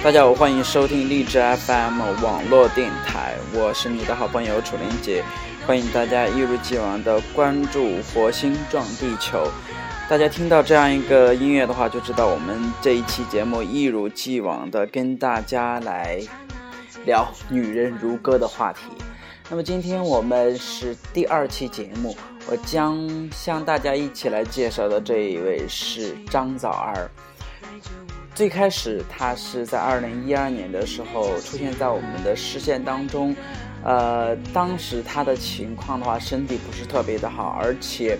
大家好，欢迎收听荔枝 FM 网络电台，我是你的好朋友楚玲姐，欢迎大家一如既往的关注火星撞地球。大家听到这样一个音乐的话，就知道我们这一期节目一如既往的跟大家来聊“女人如歌”的话题。那么今天我们是第二期节目，我将向大家一起来介绍的这一位是张枣儿。最开始，她是在二零一二年的时候出现在我们的视线当中。呃，当时她的情况的话，身体不是特别的好，而且，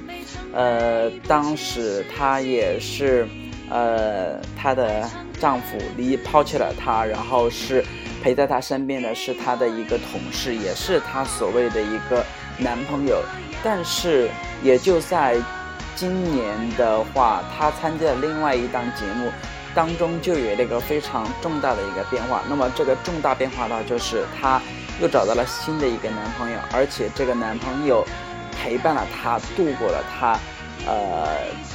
呃，当时她也是，呃，她的丈夫离抛弃了她，然后是陪在她身边的是她的一个同事，也是她所谓的一个男朋友。但是，也就在今年的话，她参加了另外一档节目。当中就有那个非常重大的一个变化，那么这个重大变化呢，就是她又找到了新的一个男朋友，而且这个男朋友陪伴了她度过了她呃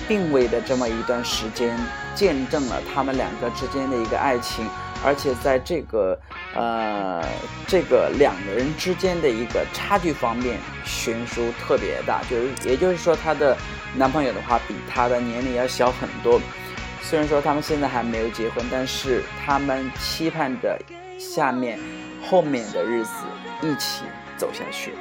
病危的这么一段时间，见证了他们两个之间的一个爱情，而且在这个呃这个两个人之间的一个差距方面悬殊特别大，就是也就是说她的男朋友的话比她的年龄要小很多。虽然说他们现在还没有结婚，但是他们期盼着下面后面的日子一起走下去。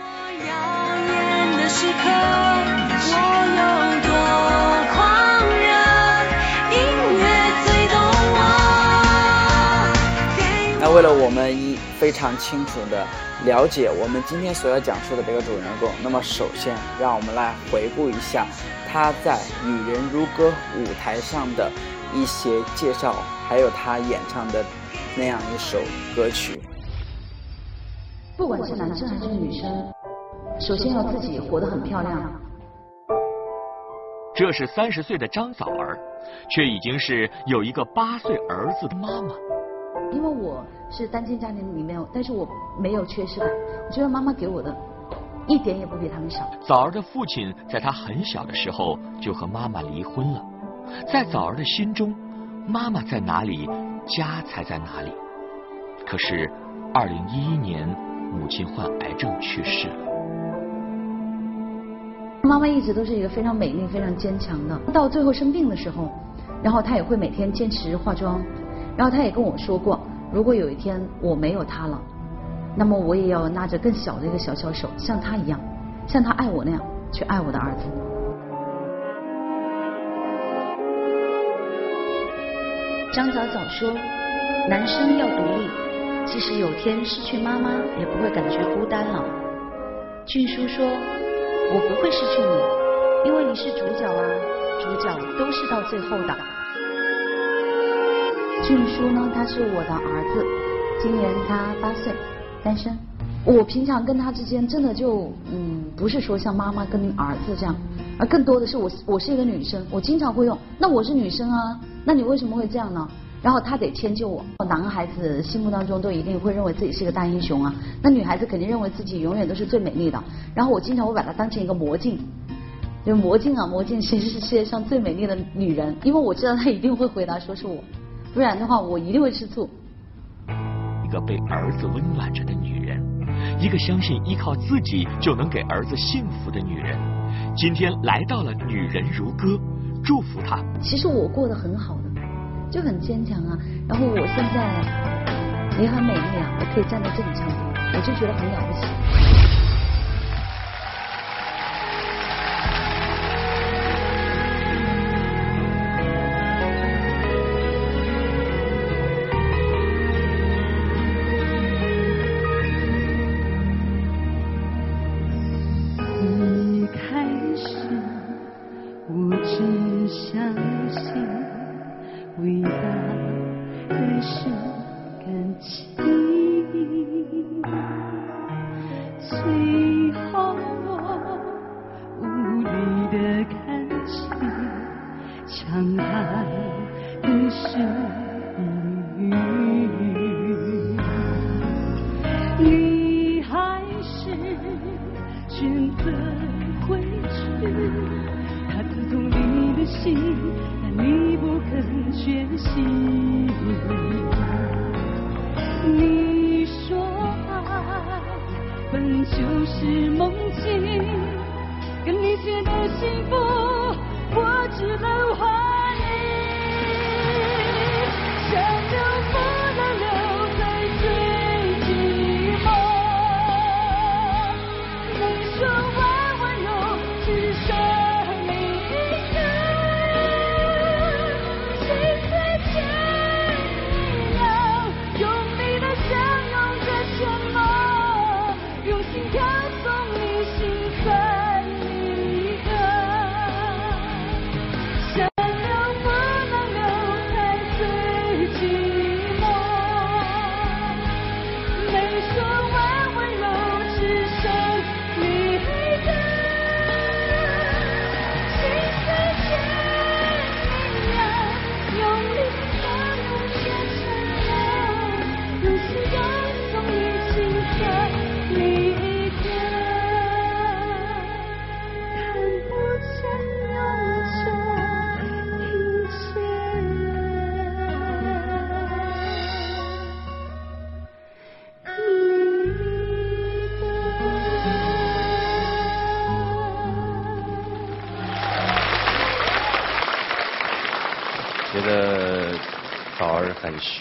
那为了我们一非常清楚的了解我们今天所要讲述的这个主人公，那么首先让我们来回顾一下他在《女人如歌》舞台上的一些介绍，还有他演唱的那样一首歌曲。不管是男生还是女生，首先要自己活得很漂亮。这是三十岁的张枣儿，却已经是有一个八岁儿子的妈妈。因为我是单亲家庭里面，但是我没有缺失感。我觉得妈妈给我的一点也不比他们少。枣儿的父亲在他很小的时候就和妈妈离婚了，在枣儿的心中，妈妈在哪里，家才在哪里。可是，二零一一年，母亲患癌症去世了。妈妈一直都是一个非常美丽、非常坚强的。到最后生病的时候，然后她也会每天坚持化妆，然后她也跟我说过，如果有一天我没有她了，那么我也要拉着更小的一个小小手，像她一样，像她爱我那样去爱我的儿子。张早早说，男生要独立，即使有天失去妈妈，也不会感觉孤单了。俊叔说，我不会失去你，因为你是主角啊，主角都是到最后的。俊叔呢，他是我的儿子，今年他八岁，单身。我平常跟他之间真的就嗯，不是说像妈妈跟儿子这样，而更多的是我我是一个女生，我经常会用，那我是女生啊，那你为什么会这样呢？然后他得迁就我。男孩子心目当中都一定会认为自己是一个大英雄啊，那女孩子肯定认为自己永远都是最美丽的。然后我经常会把她当成一个魔镜，就魔镜啊魔镜，其实是世界上最美丽的女人？因为我知道她一定会回答说是我，不然的话我一定会吃醋。一个被儿子温暖着的女人，一个相信依靠自己就能给儿子幸福的女人，今天来到了《女人如歌》，祝福她。其实我过得很好的，就很坚强啊。然后我现在也很美丽啊，我可以站在这里唱歌，我就觉得很了不起。就是梦境，跟你写的幸福，我只能怀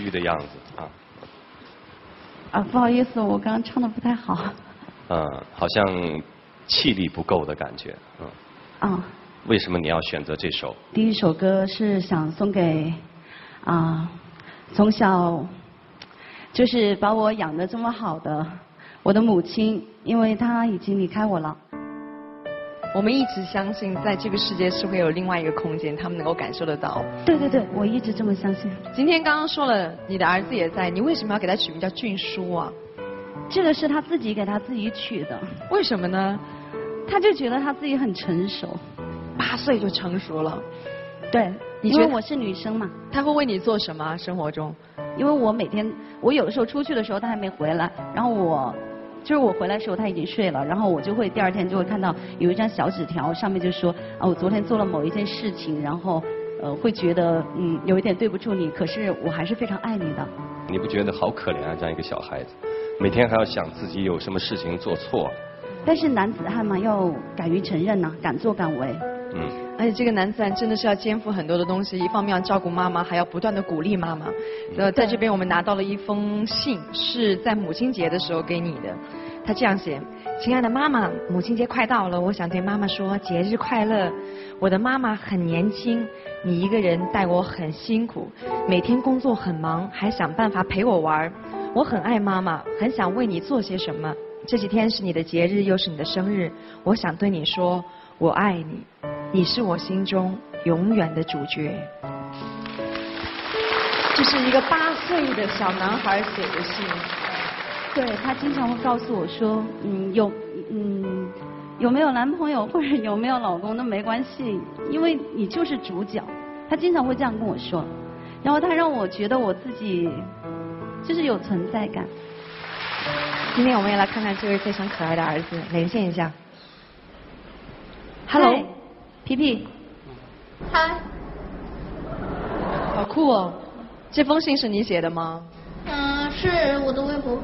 虚的样子啊，啊，不好意思，我刚刚唱的不太好。嗯，好像气力不够的感觉，嗯。啊，为什么你要选择这首？第一首歌是想送给啊，从小就是把我养的这么好的我的母亲，因为她已经离开我了。我们一直相信，在这个世界是会有另外一个空间，他们能够感受得到。对对对，我一直这么相信。今天刚刚说了，你的儿子也在，你为什么要给他取名叫俊书啊？这个是他自己给他自己取的，为什么呢？他就觉得他自己很成熟。八岁就成熟了，对，你觉得因为我是女生嘛，他会为你做什么？生活中？因为我每天我有的时候出去的时候他还没回来，然后我就是我回来的时候他已经睡了，然后我就会第二天就会看到有一张小纸条，上面就说啊我昨天做了某一件事情，然后呃会觉得嗯有一点对不住你，可是我还是非常爱你的。你不觉得好可怜啊？这样一个小孩子，每天还要想自己有什么事情做错，但是男子汉嘛要敢于承认呐、敢作敢为。嗯。而且这个男子汉真的是要肩负很多的东西，一方面要照顾妈妈，还要不断的鼓励妈妈。呃，在这边我们拿到了一封信，是在母亲节的时候给你的。他这样写：亲爱的妈妈，母亲节快到了，我想对妈妈说节日快乐。我的妈妈很年轻，你一个人带我很辛苦，每天工作很忙，还想办法陪我玩。我很爱妈妈，很想为你做些什么。这几天是你的节日，又是你的生日，我想对你说，我爱你，你是我心中永远的主角。这是一个八岁的小男孩写的信。对他经常会告诉我说，嗯，有嗯有没有男朋友或者有没有老公都没关系，因为你就是主角。他经常会这样跟我说，然后他让我觉得我自己就是有存在感。今天我们也来看看这位非常可爱的儿子，连线一下。Hello，嗨皮皮，嗨，好酷哦！这封信是你写的吗？嗯、是我的微博。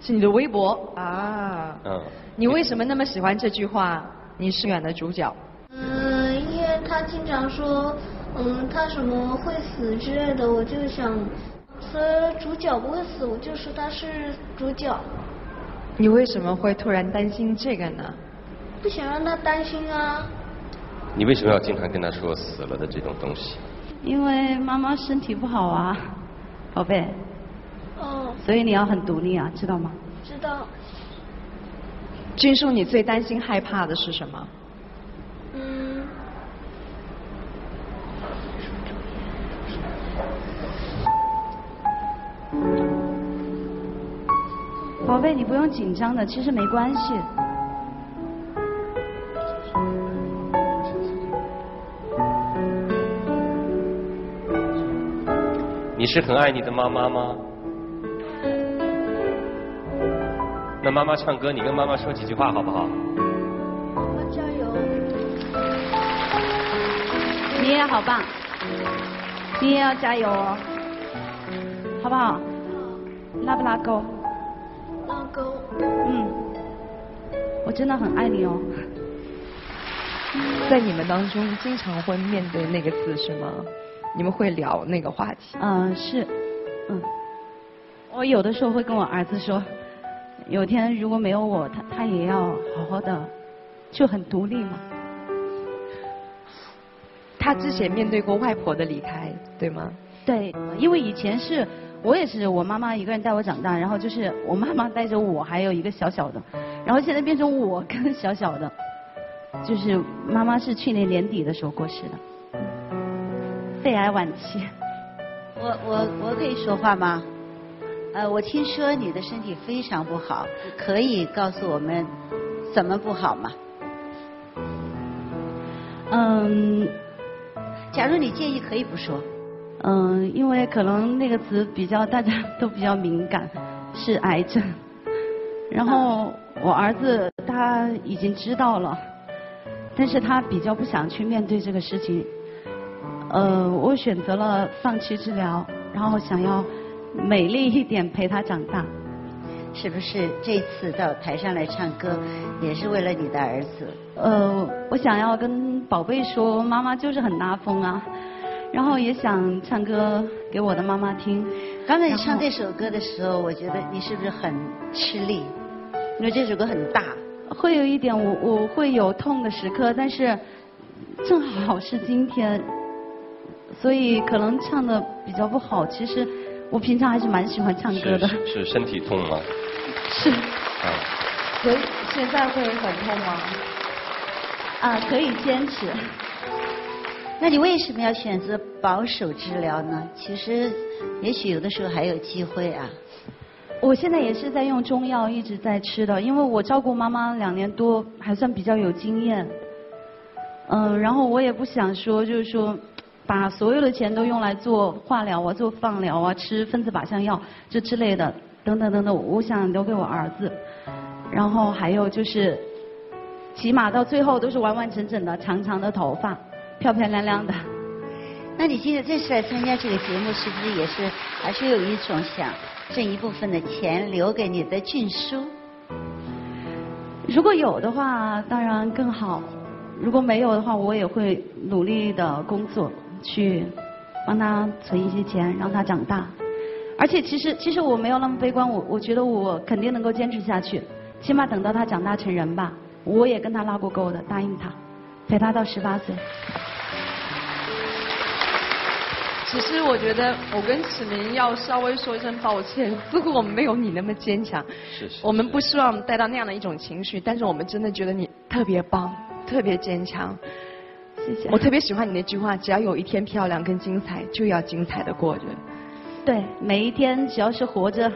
是你的微博啊。嗯。你为什么那么喜欢这句话？你是远的主角。嗯、因为他经常说，嗯，他什么会死之类的，我就想，说主角不会死，我就说他是主角，你为什么会突然担心这个呢？不想让他担心啊。你为什么要经常跟他说死了的这种东西？因为妈妈身体不好啊，宝贝，哦，所以你要很独立啊，知道吗？知道。君叔，你最担心害怕的是什么？嗯，宝贝，你不用紧张的，其实没关系。你是很爱你的妈妈吗？那妈妈唱歌，你跟妈妈说几句话好不好？妈妈加油。你也好棒，你也要加油哦，好不好？拉不拉钩？拉钩。嗯，我真的很爱你哦。在你们当中，经常会面对那个字是吗？你们会聊那个话题？嗯，是，嗯，我有的时候会跟我儿子说，有天如果没有我，他他也要好好的，就很独立嘛。他之前面对过外婆的离开，对吗？对，因为以前是我也是我妈妈一个人带我长大，然后就是我妈妈带着我还有一个小小的，然后现在变成我跟小小的，就是妈妈是去年年底的时候过世的，肺癌晚期。我我我可以说话吗？呃，我听说你的身体非常不好，可以告诉我们怎么不好吗？嗯假如你介意，可以不说。嗯，因为可能那个词比较大家都比较敏感，是癌症。然后我儿子他已经知道了，但是他比较不想去面对这个事情。呃，我选择了放弃治疗，然后想要美丽一点陪他长大。是不是这次到台上来唱歌，也是为了你的儿子？呃，我想要跟宝贝说，妈妈就是很拉风啊，然后也想唱歌给我的妈妈听。刚才你唱这首歌的时候，我觉得你是不是很吃力？因为这首歌很大。会有一点我我会有痛的时刻，但是正好是今天，所以可能唱的比较不好。其实我平常还是蛮喜欢唱歌的。是是身体痛吗？是啊，所以现在会很痛吗？啊，可以坚持。那你为什么要选择保守治疗呢？其实，也许有的时候还有机会啊。我现在也是在用中药，一直在吃的，因为我照顾妈妈两年多，还算比较有经验。嗯，然后我也不想说，就是说，把所有的钱都用来做化疗啊、做放疗啊、吃分子靶向药这之类的，等等等等，我想留给我儿子。然后还有就是，起码到最后都是完完整整的、长长的头发，漂漂亮亮的。那你今天这次来参加这个节目，是不是也是还是有一种想挣一部分的钱留给你的俊叔？如果有的话，当然更好；如果没有的话，我也会努力的工作，去帮他存一些钱，让他长大。而且其实其实我没有那么悲观，我我觉得我肯定能够坚持下去，起码等到他长大成人吧。我也跟他拉过钩的，答应他，陪他到十八岁。其实我觉得我跟启明要稍微说一声抱歉，似乎我们没有你那么坚强。是是。我们不希望带到那样的一种情绪，但是我们真的觉得你特别棒，特别坚强。谢谢。我特别喜欢你那句话：只要有一天漂亮跟精彩，就要精彩的过着。对，每一天只要是活着，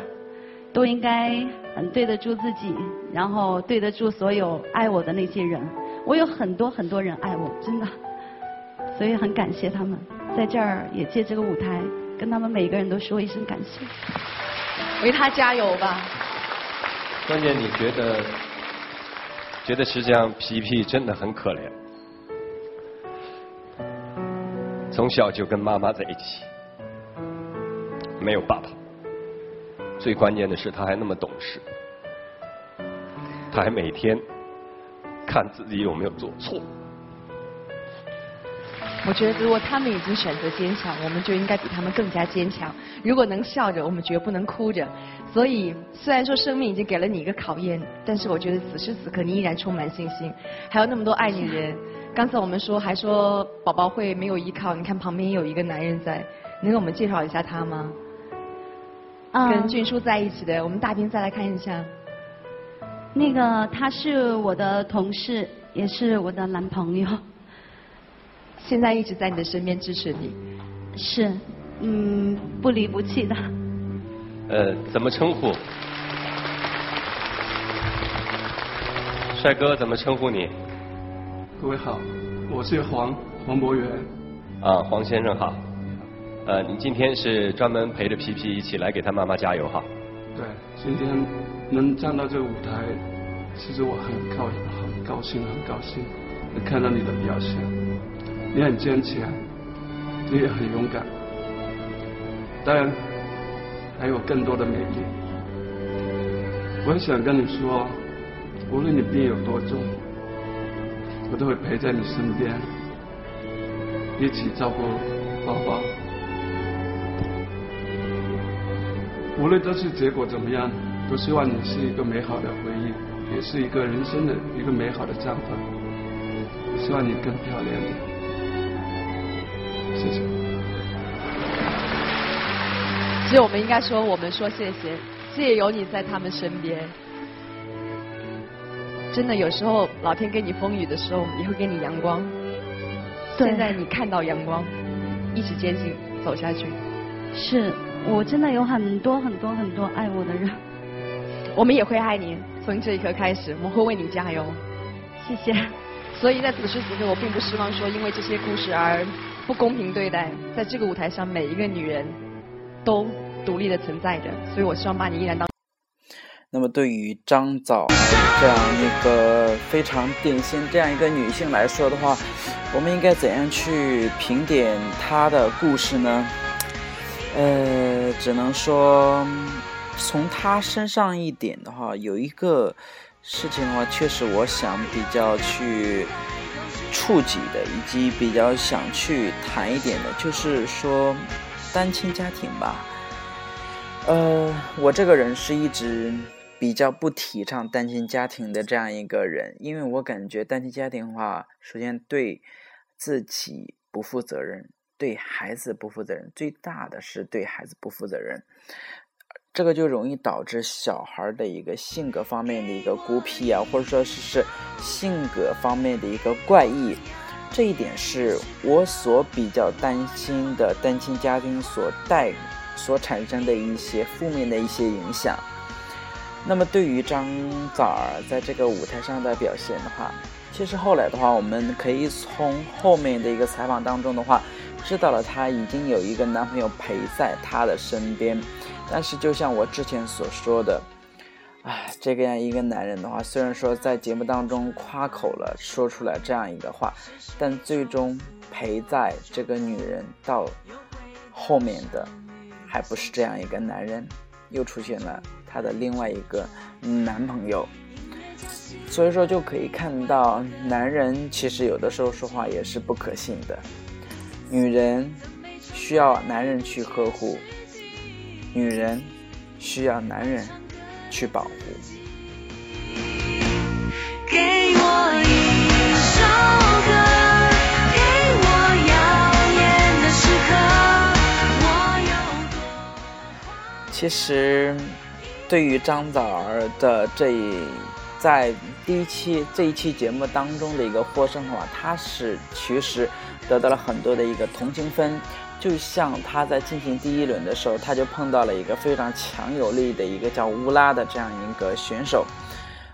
都应该很对得住自己，然后对得住所有爱我的那些人。我有很多很多人爱我，真的，所以很感谢他们。在这儿也借这个舞台，跟他们每一个人都说一声感谢。为他加油吧！关键你觉得，觉得实际上皮皮真的很可怜，从小就跟妈妈在一起，没有爸爸。最关键的是他还那么懂事，他还每天看自己有没有做错。我觉得如果他们已经选择坚强，我们就应该比他们更加坚强。如果能笑着，我们绝不能哭着。所以，虽然说生命已经给了你一个考验，但是我觉得此时此刻你依然充满信心，还有那么多爱你的人。刚才我们说还说宝宝会没有依靠，你看旁边有一个男人在，能给我们介绍一下他吗？啊跟俊叔在一起的，我们大屏再来看一下。那个他是我的同事，也是我的男朋友。现在一直在你的身边支持你。是，嗯，不离不弃的。呃，怎么称呼？帅哥怎么称呼你？各位好，我是黄黄博源。啊，黄先生好。呃，你今天是专门陪着皮皮一起来给他妈妈加油哈？对，今天能站到这个舞台，其实我很高很高兴，很高兴能看到你的表现。你很坚强，你也很勇敢，当然还有更多的美丽。我很想跟你说，无论你病有多重，我都会陪在你身边，一起照顾宝宝。无论这次结果怎么样，都希望你是一个美好的回忆，也是一个人生的一个美好的绽放。希望你更漂亮点，谢谢。其实我们应该说，我们说谢谢，谢谢有你在他们身边。真的，有时候老天给你风雨的时候，也会给你阳光。现在你看到阳光，一直坚信走下去。是我真的有很多很多很多爱我的人，我们也会爱你，从这一刻开始，我们会为你加油。谢谢。所以在此时此刻，我并不希望说因为这些故事而不公平对待，在这个舞台上每一个女人都独立的存在着，所以我希望把你依然当。那么对于张枣这样一个非常典型这样一个女性来说的话，我们应该怎样去评点她的故事呢？呃，只能说从她身上一点的话，有一个事情的话，确实我想比较去触及的，以及比较想去谈一点的，就是说单亲家庭吧。呃，我这个人是一直比较不提倡单亲家庭的这样一个人，因为我感觉单亲家庭的话，首先对自己不负责任，对孩子不负责任，最大的是对孩子不负责任，这个就容易导致小孩的一个性格方面的一个孤僻啊，或者说是是性格方面的一个怪异。这一点是我所比较担心的单亲家庭所带所产生的一些负面的一些影响。那么对于张枣儿在这个舞台上的表现的话，其实后来的话，我们可以从后面的一个采访当中的话，知道了她已经有一个男朋友陪在她的身边。但是就像我之前所说的，啊，这个样一个男人的话，虽然说在节目当中夸口了，说出来这样一个话，但最终陪在这个女人到后面的，还不是这样一个男人，又出现了她的另外一个男朋友。所以说就可以看到，男人其实有的时候说话也是不可信的，女人需要男人去呵护，女人需要男人去保护。给我一首歌，给我耀眼的时刻，我有多。其实，对于张枣儿的这一在第一期这一期节目当中的一个获胜的话，他是其实得到了很多的一个同情分。就像他在进行第一轮的时候，他就碰到了一个非常强有力的一个叫乌拉的这样一个选手。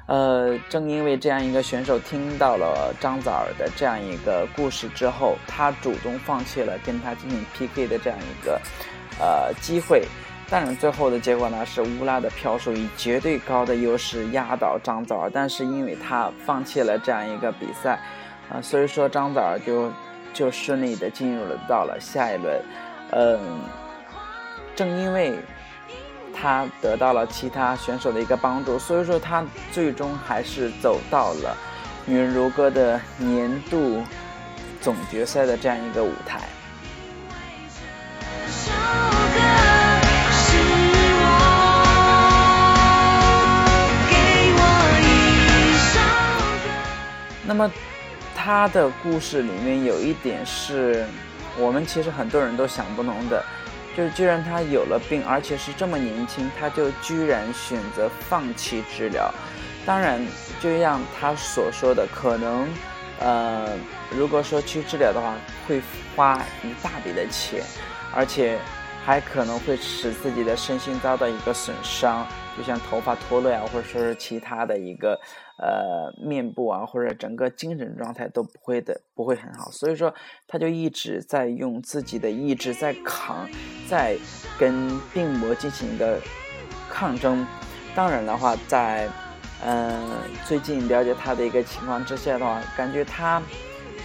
呃，正因为这样一个选手听到了张枣儿的这样一个故事之后，他主动放弃了跟他进行 PK 的这样一个呃机会。但是，最后的结果呢是乌拉的票数以绝对高的优势压倒张枣儿，但是因为他放弃了这样一个比赛，啊、所以说张枣儿就就顺利的进入了到了下一轮。嗯，正因为他得到了其他选手的一个帮助，所以说他最终还是走到了《女人如歌》的年度总决赛的这样一个舞台。那么，他的故事里面有一点是我们其实很多人都想不通的，就是居然他有了病，而且是这么年轻，他就居然选择放弃治疗。当然，就像他所说的，可能，呃，如果说去治疗的话，会花一大笔的钱，而且还可能会使自己的身心遭到一个损伤，就像头发脱落啊，或者是其他的一个呃面部啊，或者整个精神状态都不会的不会很好。所以说，他就一直在用自己的意志在扛，在跟病魔进行一个抗争。当然的话，在嗯、最近了解他的一个情况之下的话，感觉他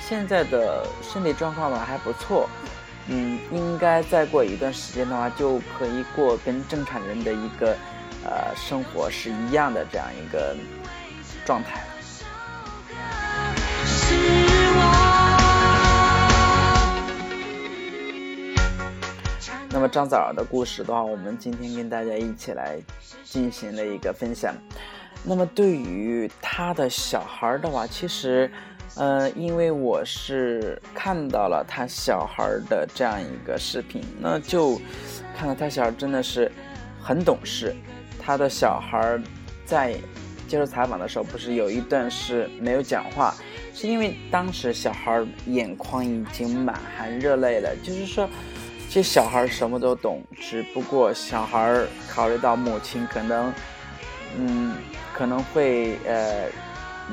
现在的身体状况吧还不错，嗯，应该再过一段时间的话，就可以过跟正常人的一个呃生活是一样的这样一个状态了。那么张枣儿的故事的话，我们今天跟大家一起来进行了一个分享。那么对于他的小孩儿的话，其实，呃，因为我是看到了他小孩儿的这样一个视频，那就看到他小孩真的是很懂事。他的小孩在接受采访的时候，不是有一段是没有讲话，是因为当时小孩眼眶已经满含热泪了，就是说。其实小孩什么都懂，只不过小孩考虑到母亲可能，嗯，可能会呃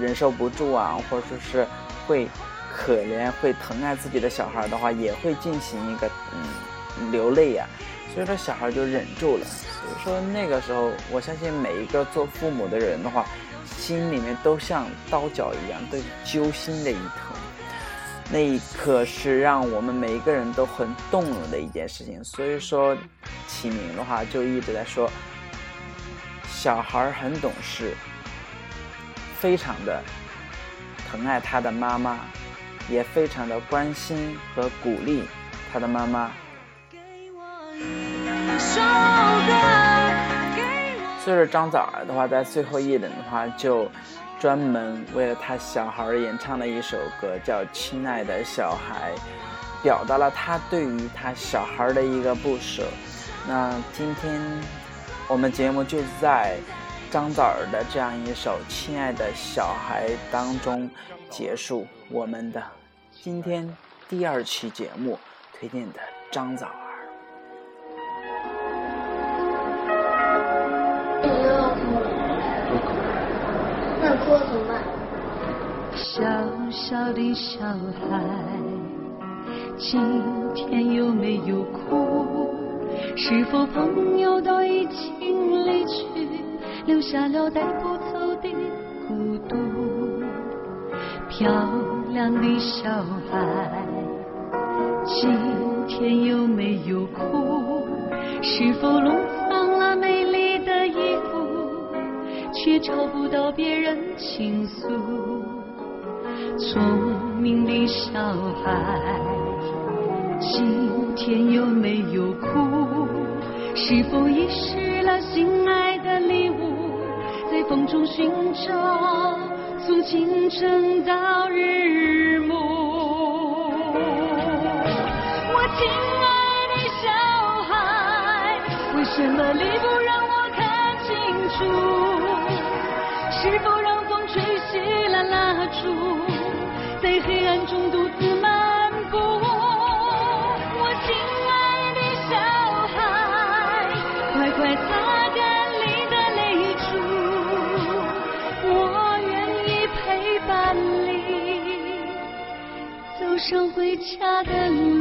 忍受不住啊，或者说是会可怜、会疼爱自己的小孩的话，也会进行一个嗯流泪呀、所以说小孩就忍住了。所以说那个时候，我相信每一个做父母的人的话，心里面都像刀绞一样，都揪心的一疼。那一刻是让我们每一个人都很动容的一件事情，所以说启明的话就一直在说，小孩很懂事，非常的疼爱他的妈妈，也非常的关心和鼓励他的妈妈。所以说张枣儿的话，在最后一轮的话就。专门为了他小孩演唱了一首歌，叫《亲爱的小孩》，表达了他对于他小孩的一个不舍。那今天我们节目就在张枣儿的这样一首《亲爱的小孩》当中结束我们的今天第二期节目推荐的张枣儿儿。那哭了怎么？小小的小孩，今天有没有哭？是否朋友都已经离去，留下了带不走的孤独？漂亮的小孩，今天有没有哭？是否弄却找不到别人倾诉。聪明的小孩，今天有没有哭？是否遗失了心爱的礼物？在风中寻找，从清晨到日暮。我亲爱的小孩，为什么你不让我看清楚？是否让风吹熄了蜡烛，在黑暗中独自漫步？我亲爱的小孩，快快擦干你的泪珠，我愿意陪伴你走上回家的路。